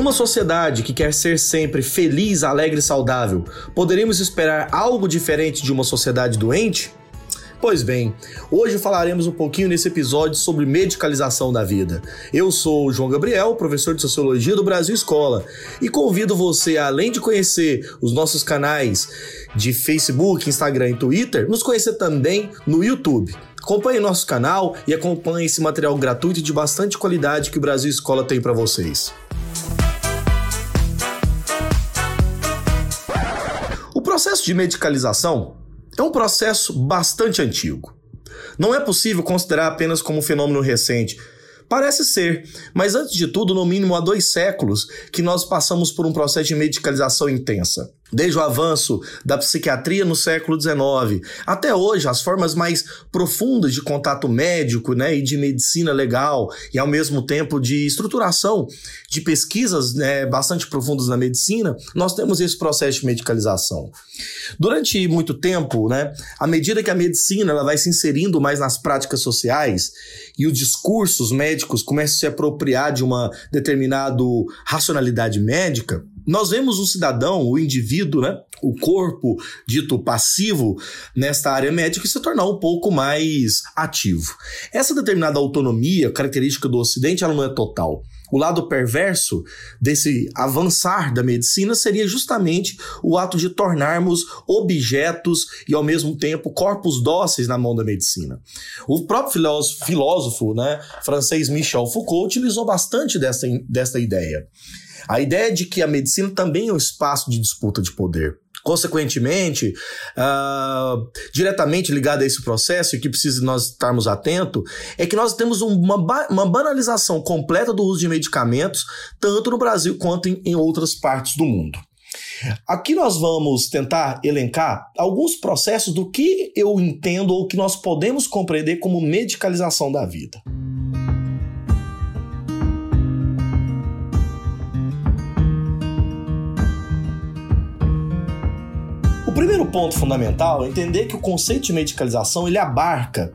uma sociedade que quer ser sempre feliz, alegre e saudável, poderíamos esperar algo diferente de uma sociedade doente? Pois bem, hoje falaremos um pouquinho nesse episódio sobre medicalização da vida. Eu sou o João Gabriel, professor de Sociologia do Brasil Escola, e convido você, além de conhecer os nossos canais de Facebook, Instagram e Twitter, nos conhecer também no YouTube. Acompanhe nosso canal e acompanhe esse material gratuito e de bastante qualidade que o Brasil Escola tem para vocês. De medicalização é um processo bastante antigo. Não é possível considerar apenas como um fenômeno recente. Parece ser, mas antes de tudo, no mínimo há dois séculos que nós passamos por um processo de medicalização intensa. Desde o avanço da psiquiatria no século XIX até hoje, as formas mais profundas de contato médico né, e de medicina legal, e ao mesmo tempo de estruturação de pesquisas né, bastante profundas na medicina, nós temos esse processo de medicalização. Durante muito tempo, né, à medida que a medicina ela vai se inserindo mais nas práticas sociais e os discursos médicos começam a se apropriar de uma determinada racionalidade médica, nós vemos o cidadão, o indivíduo, né, o corpo dito passivo nesta área médica se tornar um pouco mais ativo. Essa determinada autonomia, característica do Ocidente, ela não é total. O lado perverso desse avançar da medicina seria justamente o ato de tornarmos objetos e, ao mesmo tempo, corpos dóceis na mão da medicina. O próprio filósofo, filósofo né, francês Michel Foucault utilizou bastante dessa, dessa ideia. A ideia de que a medicina também é um espaço de disputa de poder. Consequentemente, uh, diretamente ligado a esse processo, e que precisa nós estarmos atentos, é que nós temos uma, uma banalização completa do uso de medicamentos, tanto no Brasil quanto em, em outras partes do mundo. Aqui nós vamos tentar elencar alguns processos do que eu entendo ou que nós podemos compreender como medicalização da vida. O primeiro ponto fundamental é entender que o conceito de medicalização ele abarca,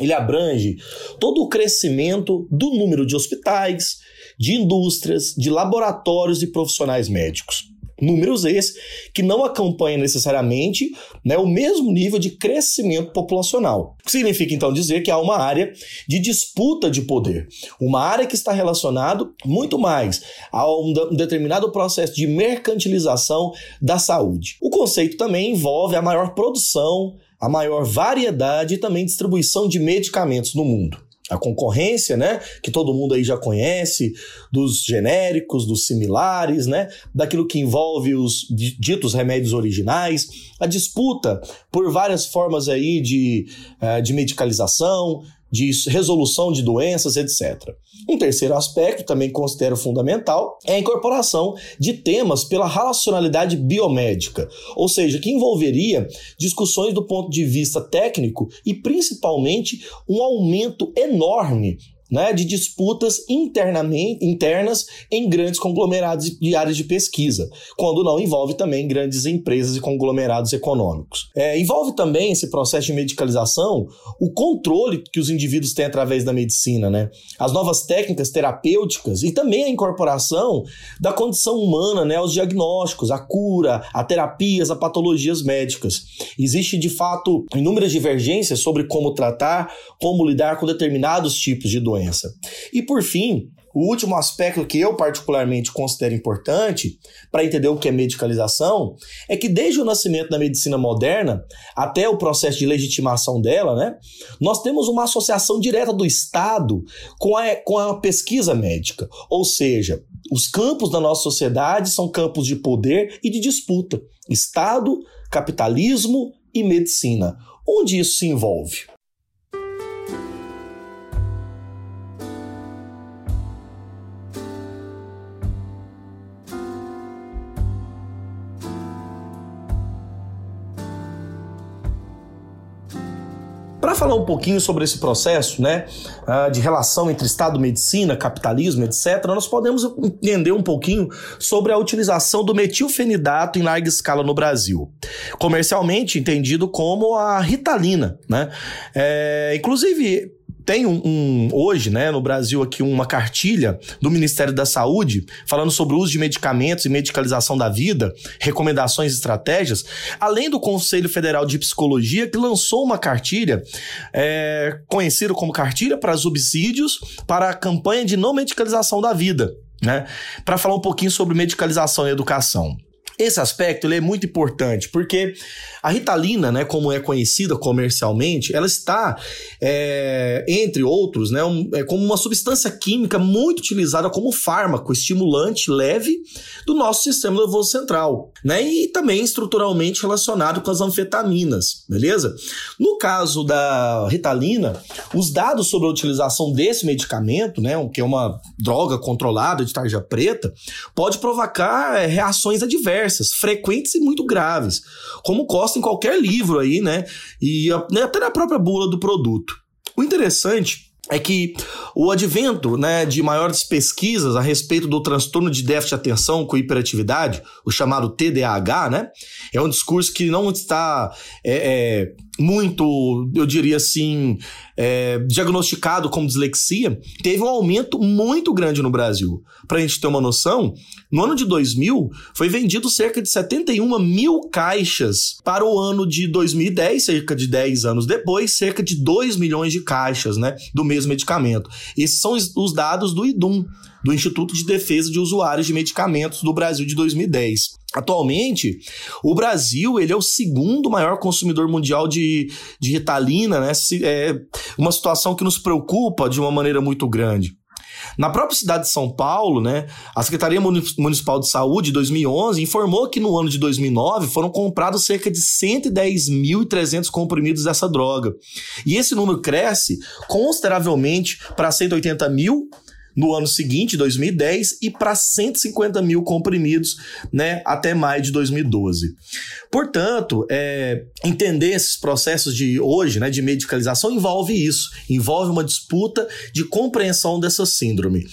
ele abrange todo o crescimento do número de hospitais, de indústrias, de laboratórios e profissionais médicos. Números esses que não acompanham necessariamente né, o mesmo nível de crescimento populacional. Significa então dizer que há uma área de disputa de poder, uma área que está relacionada muito mais a um determinado processo de mercantilização da saúde. O conceito também envolve a maior produção, a maior variedade e também distribuição de medicamentos no mundo a concorrência, né, que todo mundo aí já conhece, dos genéricos, dos similares, né, daquilo que envolve os ditos remédios originais, a disputa por várias formas aí de, uh, de medicalização, de resolução de doenças, etc. Um terceiro aspecto, também considero fundamental, é a incorporação de temas pela racionalidade biomédica, ou seja, que envolveria discussões do ponto de vista técnico e principalmente um aumento enorme né, de disputas internamente, internas em grandes conglomerados de áreas de pesquisa, quando não envolve também grandes empresas e conglomerados econômicos. É, envolve também esse processo de medicalização o controle que os indivíduos têm através da medicina, né, as novas técnicas terapêuticas e também a incorporação da condição humana né, aos diagnósticos, a cura, a terapias, a patologias médicas. Existe de fato inúmeras divergências sobre como tratar, como lidar com determinados tipos de doenças doença. E por fim, o último aspecto que eu particularmente considero importante para entender o que é medicalização é que desde o nascimento da medicina moderna até o processo de legitimação dela, né, nós temos uma associação direta do Estado com a, com a pesquisa médica. Ou seja, os campos da nossa sociedade são campos de poder e de disputa. Estado, capitalismo e medicina. Onde isso se envolve? Falar um pouquinho sobre esse processo, né, ah, de relação entre Estado, medicina, capitalismo, etc., nós podemos entender um pouquinho sobre a utilização do metilfenidato em larga escala no Brasil, comercialmente entendido como a ritalina, né? É, inclusive tem um, um, hoje, né, no Brasil aqui uma cartilha do Ministério da Saúde falando sobre o uso de medicamentos e medicalização da vida, recomendações e estratégias, além do Conselho Federal de Psicologia que lançou uma cartilha é, conhecida como cartilha para subsídios para a campanha de não medicalização da vida, né, para falar um pouquinho sobre medicalização e educação. Esse aspecto ele é muito importante, porque a Ritalina, né, como é conhecida comercialmente, ela está, é, entre outros, né, um, é como uma substância química muito utilizada como fármaco estimulante leve do nosso sistema nervoso central, né, e também estruturalmente relacionado com as anfetaminas, beleza? No caso da Ritalina, os dados sobre a utilização desse medicamento, né, que é uma droga controlada de tarja preta, pode provocar é, reações adversas diversas, frequentes e muito graves, como consta em qualquer livro aí, né? E né, até na própria bula do produto. O interessante é que o advento né, de maiores pesquisas a respeito do transtorno de déficit de atenção com hiperatividade, o chamado TDAH, né, é um discurso que não está é, é, muito, eu diria assim, é, diagnosticado como dislexia, teve um aumento muito grande no Brasil. Para a gente ter uma noção, no ano de 2000 foi vendido cerca de 71 mil caixas. Para o ano de 2010, cerca de 10 anos depois, cerca de 2 milhões de caixas né, do mesmo medicamento. Esses são os dados do IDUM, do Instituto de Defesa de Usuários de Medicamentos do Brasil de 2010. Atualmente, o Brasil ele é o segundo maior consumidor mundial de, de Ritalina, né? É uma situação que nos preocupa de uma maneira muito grande. Na própria cidade de São Paulo, né, a Secretaria Municipal de Saúde, em 2011, informou que no ano de 2009 foram comprados cerca de 110.300 comprimidos dessa droga. E esse número cresce consideravelmente para 180 mil no ano seguinte, 2010, e para 150 mil comprimidos né, até maio de 2012. Portanto, é, entender esses processos de hoje, né, de medicalização, envolve isso, envolve uma disputa de compreensão dessa síndrome.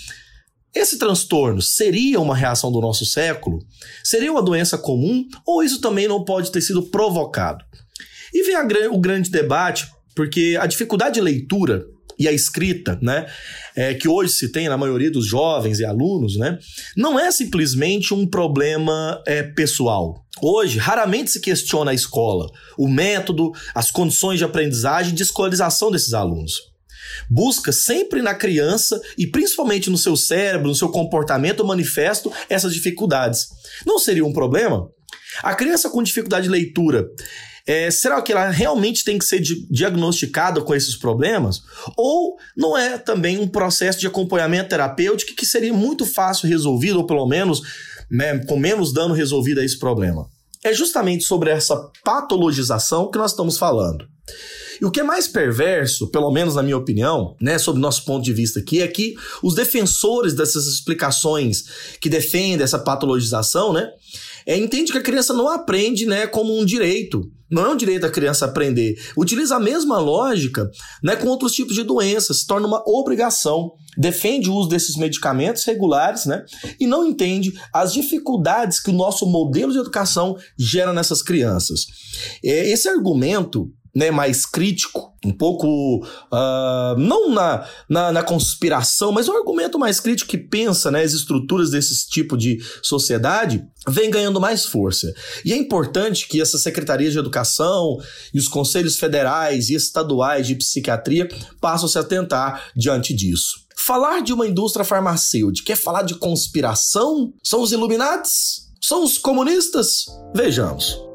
Esse transtorno seria uma reação do nosso século? Seria uma doença comum? Ou isso também não pode ter sido provocado? E vem a, o grande debate, porque a dificuldade de leitura e a escrita, né, é, que hoje se tem na maioria dos jovens e alunos, né, não é simplesmente um problema é, pessoal. Hoje, raramente se questiona a escola, o método, as condições de aprendizagem e de escolarização desses alunos. Busca sempre na criança e principalmente no seu cérebro, no seu comportamento manifesto essas dificuldades. Não seria um problema? A criança com dificuldade de leitura, é, será que ela realmente tem que ser di diagnosticada com esses problemas? Ou não é também um processo de acompanhamento terapêutico que seria muito fácil resolvido, ou pelo menos né, com menos dano resolvido a esse problema? É justamente sobre essa patologização que nós estamos falando. E o que é mais perverso, pelo menos na minha opinião, né, sob nosso ponto de vista aqui, é que os defensores dessas explicações que defendem essa patologização, né, é, entende que a criança não aprende né, como um direito. Não é um direito da criança aprender. Utiliza a mesma lógica né, com outros tipos de doenças, se torna uma obrigação. Defende o uso desses medicamentos regulares né, e não entende as dificuldades que o nosso modelo de educação gera nessas crianças. É, esse argumento né, mais crítico, um pouco uh, não na, na, na, conspiração, mas um argumento mais crítico que pensa né, as estruturas desse tipo de sociedade, vem ganhando mais força. E é importante que essa Secretaria de Educação e os conselhos federais e estaduais de psiquiatria passem a se atentar diante disso. Falar de uma indústria farmacêutica é falar de conspiração? São os Illuminatis? São os comunistas? Vejamos.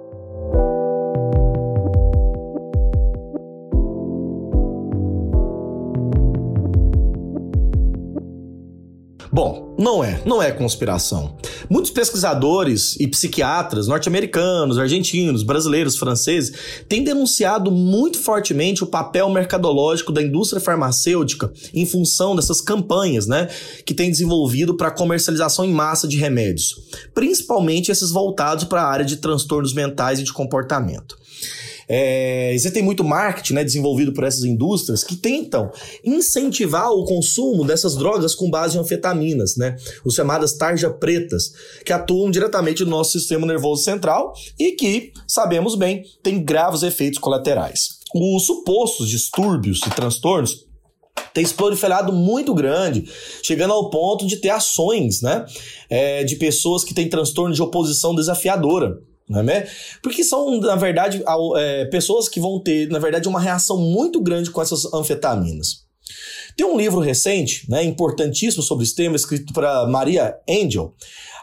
Não é, não é conspiração. Muitos pesquisadores e psiquiatras norte-americanos, argentinos, brasileiros, franceses têm denunciado muito fortemente o papel mercadológico da indústria farmacêutica em função dessas campanhas, né, que tem desenvolvido para comercialização em massa de remédios, principalmente esses voltados para a área de transtornos mentais e de comportamento. É, existem muito marketing né, desenvolvido por essas indústrias que tentam incentivar o consumo dessas drogas com base em anfetaminas, né, os chamadas tarja pretas, que atuam diretamente no nosso sistema nervoso central e que, sabemos bem, têm graves efeitos colaterais. Os supostos distúrbios e transtornos tem proliferado muito grande, chegando ao ponto de ter ações, né? É, de pessoas que têm transtorno de oposição desafiadora. É? Porque são, na verdade, é, pessoas que vão ter, na verdade, uma reação muito grande com essas anfetaminas. Tem um livro recente, né, importantíssimo sobre esse tema, escrito para Maria Angel.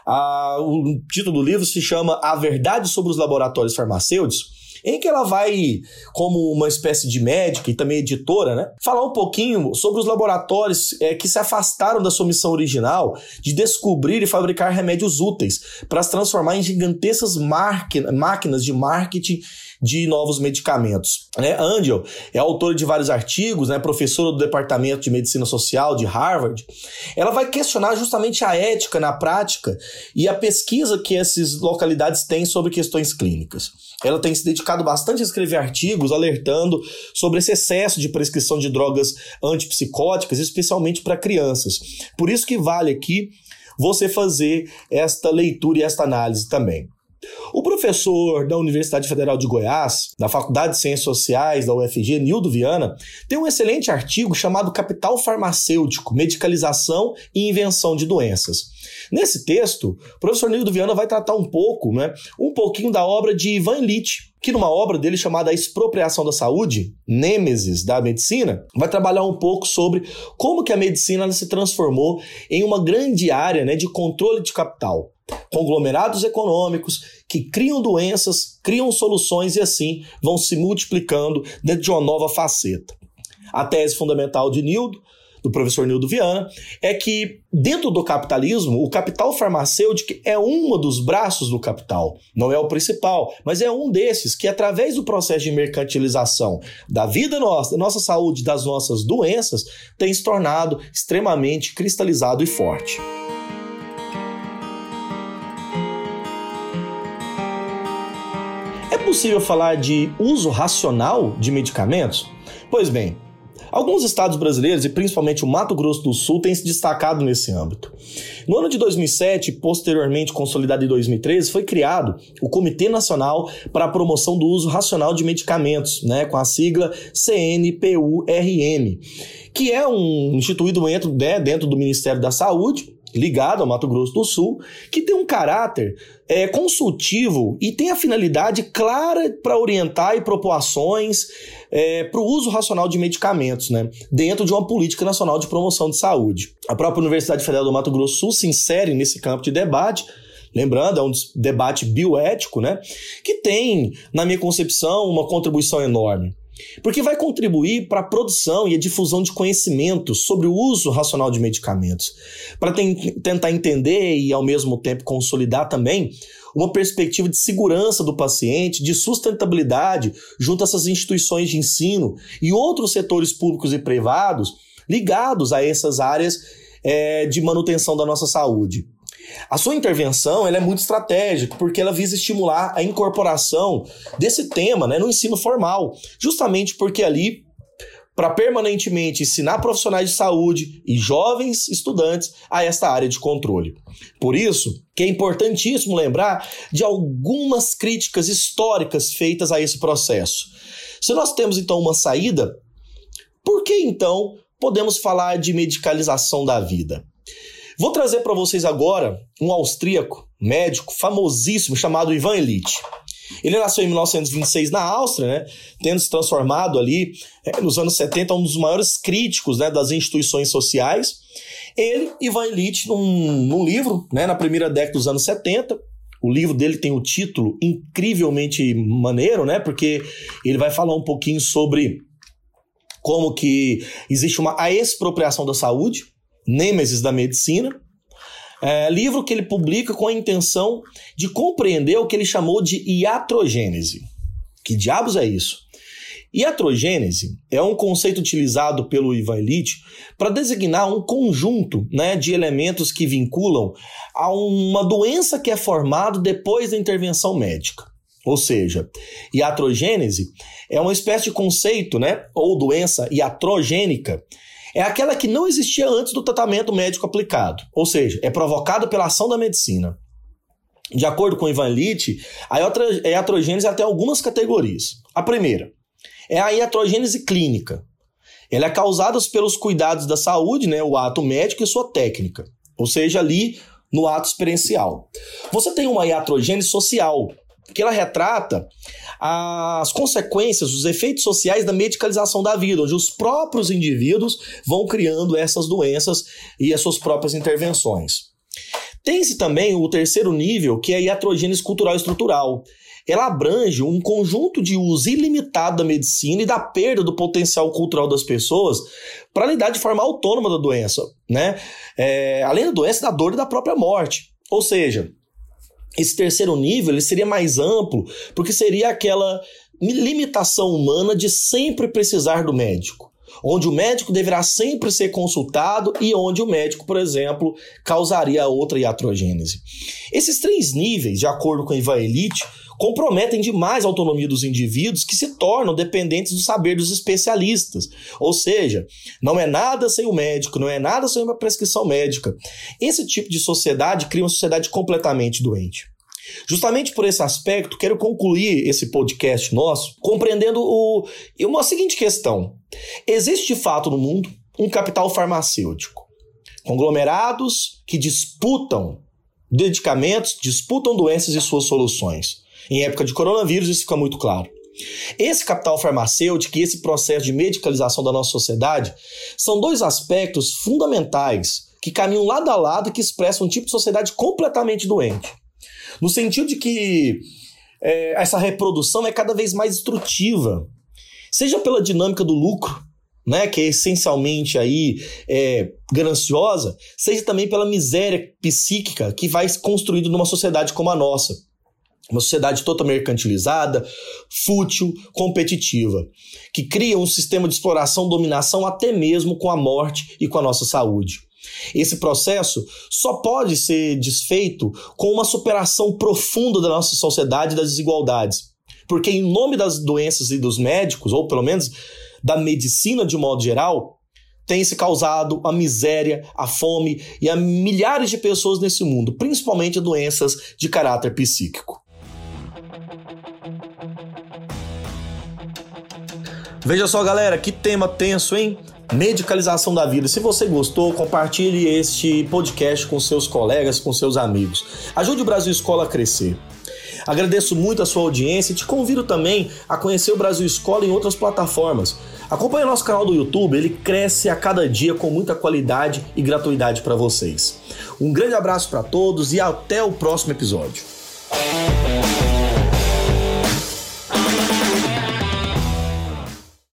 Ah, o título do livro se chama A Verdade sobre os Laboratórios Farmacêuticos em que ela vai, como uma espécie de médica e também editora, né, falar um pouquinho sobre os laboratórios é, que se afastaram da sua missão original de descobrir e fabricar remédios úteis para se transformar em gigantescas máquinas de marketing de novos medicamentos. Né? Angel é autora de vários artigos, né? professora do Departamento de Medicina Social de Harvard. Ela vai questionar justamente a ética na prática e a pesquisa que essas localidades têm sobre questões clínicas. Ela tem se dedicado bastante a escrever artigos alertando sobre esse excesso de prescrição de drogas antipsicóticas, especialmente para crianças. Por isso que vale aqui você fazer esta leitura e esta análise também. O professor da Universidade Federal de Goiás, da Faculdade de Ciências Sociais da UFG, Nildo Viana, tem um excelente artigo chamado Capital Farmacêutico, Medicalização e Invenção de Doenças. Nesse texto, o professor Nildo Viana vai tratar um pouco, né, um pouquinho da obra de Ivan Illich, que numa obra dele chamada A Expropriação da Saúde, Nêmesis da Medicina, vai trabalhar um pouco sobre como que a medicina se transformou em uma grande área né, de controle de capital conglomerados econômicos que criam doenças, criam soluções e assim vão se multiplicando dentro de uma nova faceta. A tese fundamental de Nildo, do professor Nildo Viana, é que dentro do capitalismo, o capital farmacêutico é um dos braços do capital. Não é o principal, mas é um desses que, através do processo de mercantilização da vida nossa, da nossa saúde, das nossas doenças, tem se tornado extremamente cristalizado e forte. possível falar de uso racional de medicamentos? Pois bem, Alguns estados brasileiros, e principalmente o Mato Grosso do Sul, têm se destacado nesse âmbito. No ano de 2007, posteriormente consolidado em 2013, foi criado o Comitê Nacional para a Promoção do Uso Racional de Medicamentos, né, com a sigla CNPURM, que é um instituído dentro, né, dentro do Ministério da Saúde ligado ao Mato Grosso do Sul, que tem um caráter é, consultivo e tem a finalidade clara para orientar e propor ações é, para o uso racional de medicamentos, né, dentro de uma política nacional de promoção de saúde. A própria Universidade Federal do Mato Grosso do Sul se insere nesse campo de debate. Lembrando, é um debate bioético, né? Que tem, na minha concepção, uma contribuição enorme porque vai contribuir para a produção e a difusão de conhecimentos sobre o uso racional de medicamentos, para tentar entender e, ao mesmo tempo, consolidar também uma perspectiva de segurança do paciente, de sustentabilidade junto a essas instituições de ensino e outros setores públicos e privados ligados a essas áreas é, de manutenção da nossa saúde. A sua intervenção ela é muito estratégica, porque ela visa estimular a incorporação desse tema né, no ensino formal, justamente porque ali para permanentemente ensinar profissionais de saúde e jovens estudantes a esta área de controle. Por isso, que é importantíssimo lembrar de algumas críticas históricas feitas a esse processo. Se nós temos então uma saída, por que então podemos falar de medicalização da vida? Vou trazer para vocês agora um austríaco, médico, famosíssimo, chamado Ivan Illich. Ele nasceu em 1926 na Áustria, né, tendo se transformado ali é, nos anos 70 um dos maiores críticos né, das instituições sociais. Ele, Ivan Illich, num, num livro, né, na primeira década dos anos 70, o livro dele tem um título incrivelmente maneiro, né? Porque ele vai falar um pouquinho sobre como que existe uma a expropriação da saúde, Nêmesis da Medicina, é, livro que ele publica com a intenção de compreender o que ele chamou de iatrogênese. Que diabos é isso? Iatrogênese é um conceito utilizado pelo Ivan Illich para designar um conjunto né, de elementos que vinculam a uma doença que é formada depois da intervenção médica. Ou seja, iatrogênese é uma espécie de conceito, né, ou doença iatrogênica, é aquela que não existia antes do tratamento médico aplicado, ou seja, é provocada pela ação da medicina. De acordo com Ivan Litt, a iatrogênese tem algumas categorias. A primeira é a iatrogênese clínica. Ela é causada pelos cuidados da saúde, né, o ato médico e sua técnica, ou seja, ali no ato experiencial. Você tem uma iatrogênese social, que ela retrata as consequências, os efeitos sociais da medicalização da vida, onde os próprios indivíduos vão criando essas doenças e as suas próprias intervenções. Tem-se também o terceiro nível, que é a iatrogênese cultural e estrutural, ela abrange um conjunto de uso ilimitado da medicina e da perda do potencial cultural das pessoas para lidar de forma autônoma da doença, né? É, além da doença, da dor e da própria morte. Ou seja, esse terceiro nível ele seria mais amplo, porque seria aquela limitação humana de sempre precisar do médico onde o médico deverá sempre ser consultado e onde o médico, por exemplo, causaria outra iatrogênese. Esses três níveis, de acordo com Ivan Elite, comprometem demais a autonomia dos indivíduos que se tornam dependentes do saber dos especialistas. Ou seja, não é nada sem o médico, não é nada sem uma prescrição médica. Esse tipo de sociedade cria uma sociedade completamente doente. Justamente por esse aspecto, quero concluir esse podcast nosso compreendendo o, uma seguinte questão: existe de fato no mundo um capital farmacêutico, conglomerados que disputam medicamentos, disputam doenças e suas soluções. Em época de coronavírus, isso fica muito claro. Esse capital farmacêutico e esse processo de medicalização da nossa sociedade são dois aspectos fundamentais que caminham lado a lado e que expressam um tipo de sociedade completamente doente. No sentido de que é, essa reprodução é cada vez mais destrutiva, seja pela dinâmica do lucro, né, que é essencialmente aí é, gananciosa, seja também pela miséria psíquica que vai construído numa sociedade como a nossa. Uma sociedade totalmente mercantilizada, fútil, competitiva, que cria um sistema de exploração, dominação até mesmo com a morte e com a nossa saúde. Esse processo só pode ser desfeito com uma superação profunda da nossa sociedade das desigualdades. Porque, em nome das doenças e dos médicos, ou pelo menos da medicina de modo geral, tem se causado a miséria, a fome e a milhares de pessoas nesse mundo, principalmente doenças de caráter psíquico. Veja só, galera, que tema tenso, hein? Medicalização da vida. Se você gostou, compartilhe este podcast com seus colegas, com seus amigos. Ajude o Brasil Escola a crescer. Agradeço muito a sua audiência e te convido também a conhecer o Brasil Escola em outras plataformas. Acompanhe nosso canal do YouTube, ele cresce a cada dia com muita qualidade e gratuidade para vocês. Um grande abraço para todos e até o próximo episódio.